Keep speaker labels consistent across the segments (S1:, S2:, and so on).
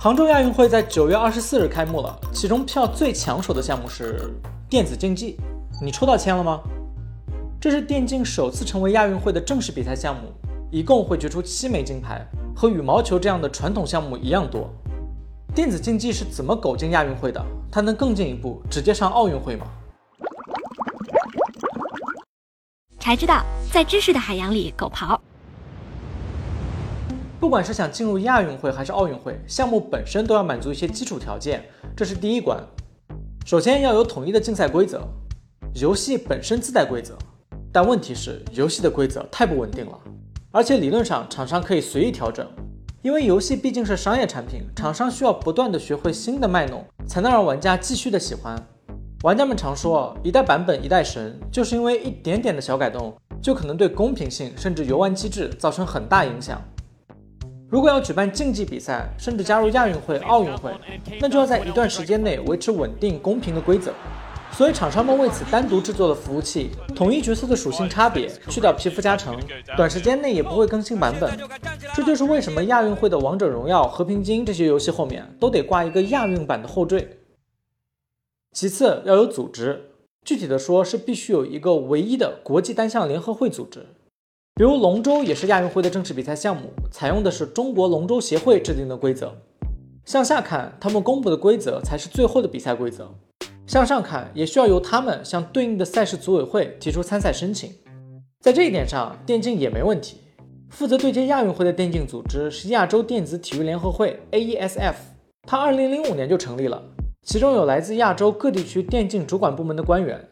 S1: 杭州亚运会在九月二十四日开幕了，其中票最抢手的项目是电子竞技。你抽到签了吗？这是电竞首次成为亚运会的正式比赛项目，一共会决出七枚金牌，和羽毛球这样的传统项目一样多。电子竞技是怎么苟进亚运会的？它能更进一步，直接上奥运会吗？
S2: 才知道，在知识的海洋里狗刨。
S1: 不管是想进入亚运会还是奥运会，项目本身都要满足一些基础条件，这是第一关。首先要有统一的竞赛规则，游戏本身自带规则，但问题是游戏的规则太不稳定了，而且理论上厂商可以随意调整，因为游戏毕竟是商业产品，厂商需要不断的学会新的卖弄，才能让玩家继续的喜欢。玩家们常说一代版本一代神，就是因为一点点的小改动，就可能对公平性甚至游玩机制造成很大影响。如果要举办竞技比赛，甚至加入亚运会、奥运会，那就要在一段时间内维持稳定、公平的规则。所以厂商们为此单独制作了服务器，统一角色的属性差别，去掉皮肤加成，短时间内也不会更新版本。这就是为什么亚运会的王者荣耀、和平精英这些游戏后面都得挂一个亚运版的后缀。其次要有组织，具体的说是必须有一个唯一的国际单项联合会组织。比如龙舟也是亚运会的正式比赛项目，采用的是中国龙舟协会制定的规则。向下看，他们公布的规则才是最后的比赛规则；向上看，也需要由他们向对应的赛事组委会提出参赛申请。在这一点上，电竞也没问题。负责对接亚运会的电竞组织是亚洲电子体育联合会 （AESF），它2005年就成立了，其中有来自亚洲各地区电竞主管部门的官员。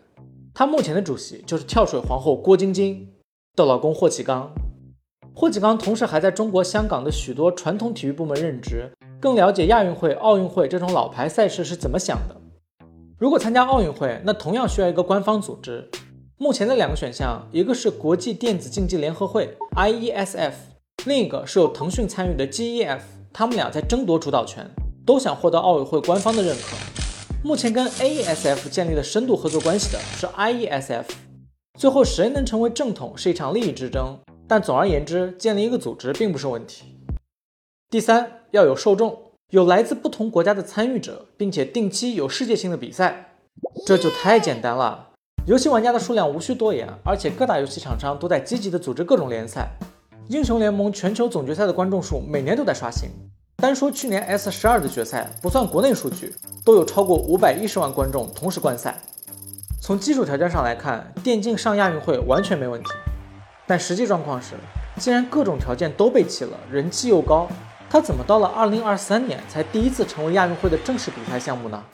S1: 它目前的主席就是跳水皇后郭晶晶。的老公霍启刚，霍启刚同时还在中国香港的许多传统体育部门任职，更了解亚运会、奥运会这种老牌赛事是怎么想的。如果参加奥运会，那同样需要一个官方组织。目前的两个选项，一个是国际电子竞技联合会 （IESF），另一个是由腾讯参与的 GEF，他们俩在争夺主导权，都想获得奥委会官方的认可。目前跟 AESF 建立了深度合作关系的是 IESF。最后谁能成为正统是一场利益之争，但总而言之，建立一个组织并不是问题。第三，要有受众，有来自不同国家的参与者，并且定期有世界性的比赛，这就太简单了。游戏玩家的数量无需多言，而且各大游戏厂商都在积极的组织各种联赛。英雄联盟全球总决赛的观众数每年都在刷新，单说去年 S 十二的决赛，不算国内数据，都有超过五百一十万观众同时观赛。从基础条件上来看，电竞上亚运会完全没问题。但实际状况是，既然各种条件都备齐了，人气又高，它怎么到了2023年才第一次成为亚运会的正式比赛项目呢？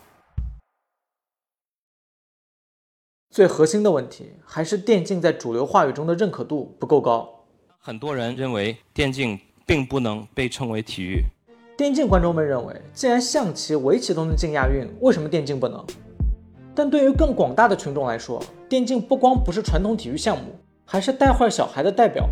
S1: 最核心的问题还是电竞在主流话语中的认可度不够高。
S3: 很多人认为电竞并不能被称为体育。
S1: 电竞观众们认为，既然象棋、围棋都能进亚运，为什么电竞不能？但对于更广大的群众来说，电竞不光不是传统体育项目，还是带坏小孩的代表。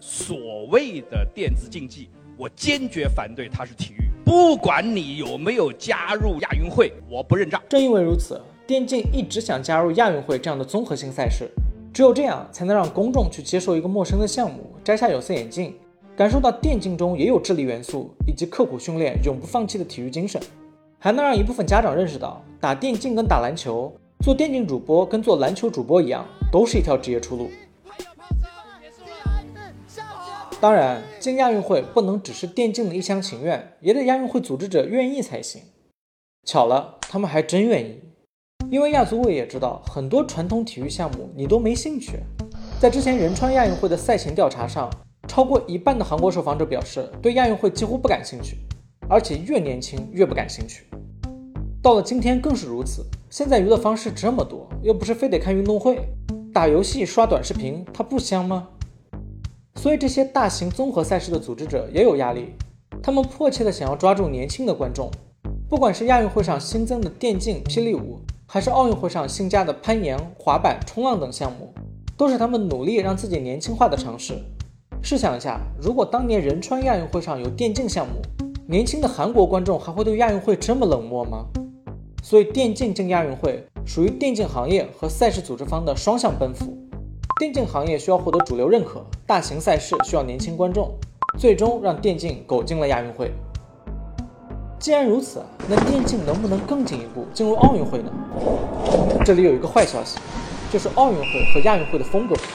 S4: 所谓的电子竞技，我坚决反对它是体育。不管你有没有加入亚运会，我不认账。
S1: 正因为如此，电竞一直想加入亚运会这样的综合性赛事，只有这样才能让公众去接受一个陌生的项目，摘下有色眼镜，感受到电竞中也有智力元素，以及刻苦训练、永不放弃的体育精神。还能让一部分家长认识到，打电竞跟打篮球，做电竞主播跟做篮球主播一样，都是一条职业出路。当然，进亚运会不能只是电竞的一厢情愿，也得亚运会组织者愿意才行。巧了，他们还真愿意，因为亚组委也知道，很多传统体育项目你都没兴趣。在之前仁川亚运会的赛前调查上，超过一半的韩国受访者表示，对亚运会几乎不感兴趣。而且越年轻越不感兴趣，到了今天更是如此。现在娱乐方式这么多，又不是非得看运动会，打游戏、刷短视频，它不香吗？所以这些大型综合赛事的组织者也有压力，他们迫切的想要抓住年轻的观众。不管是亚运会上新增的电竞、霹雳舞，还是奥运会上新加的攀岩、滑板、冲浪等项目，都是他们努力让自己年轻化的尝试。试想一下，如果当年仁川亚运会上有电竞项目，年轻的韩国观众还会对亚运会这么冷漠吗？所以电竞进亚运会属于电竞行业和赛事组织方的双向奔赴。电竞行业需要获得主流认可，大型赛事需要年轻观众，最终让电竞苟进了亚运会。既然如此，那电竞能不能更进一步进入奥运会呢？这里有一个坏消息，就是奥运会和亚运会的风格不同。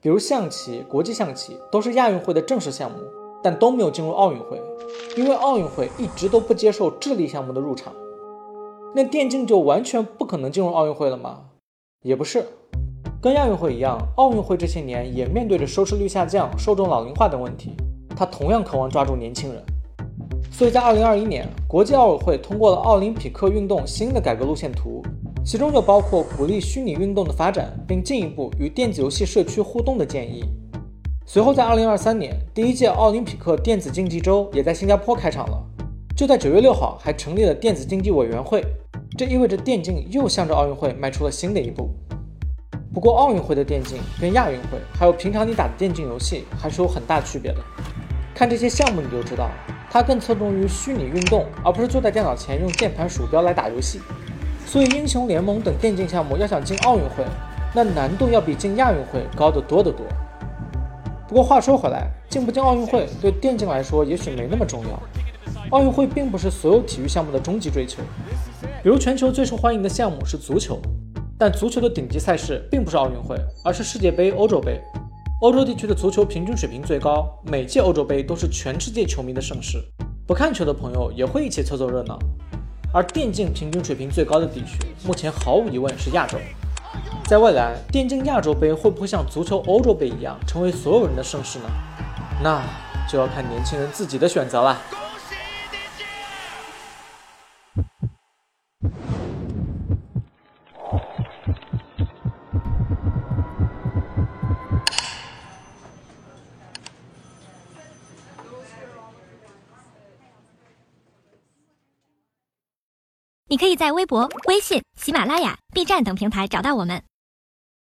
S1: 比如象棋、国际象棋都是亚运会的正式项目，但都没有进入奥运会，因为奥运会一直都不接受智力项目的入场。那电竞就完全不可能进入奥运会了吗？也不是，跟亚运会一样，奥运会这些年也面对着收视率下降、受众老龄化等问题，它同样渴望抓住年轻人。所以在2021年，国际奥委会通过了奥林匹克运动新的改革路线图，其中就包括鼓励虚拟运动的发展，并进一步与电子游戏社区互动的建议。随后在2023年，第一届奥林匹克电子竞技周也在新加坡开场了。就在9月6号，还成立了电子竞技委员会，这意味着电竞又向着奥运会迈出了新的一步。不过，奥运会的电竞跟亚运会还有平常你打的电竞游戏还是有很大区别的。看这些项目你就知道，它更侧重于虚拟运动，而不是坐在电脑前用键盘鼠标来打游戏。所以，英雄联盟等电竞项目要想进奥运会，那难度要比进亚运会高得多得多。不过话说回来，进不进奥运会对电竞来说也许没那么重要。奥运会并不是所有体育项目的终极追求。比如全球最受欢迎的项目是足球，但足球的顶级赛事并不是奥运会，而是世界杯、欧洲杯。欧洲地区的足球平均水平最高，每届欧洲杯都是全世界球迷的盛事，不看球的朋友也会一起凑凑热闹。而电竞平均水平最高的地区，目前毫无疑问是亚洲。在未来，电竞亚洲杯会不会像足球欧洲杯一样，成为所有人的盛事呢？那就要看年轻人自己的选择了。
S2: 你可以在微博、微信、喜马拉雅、B 站等平台找到我们。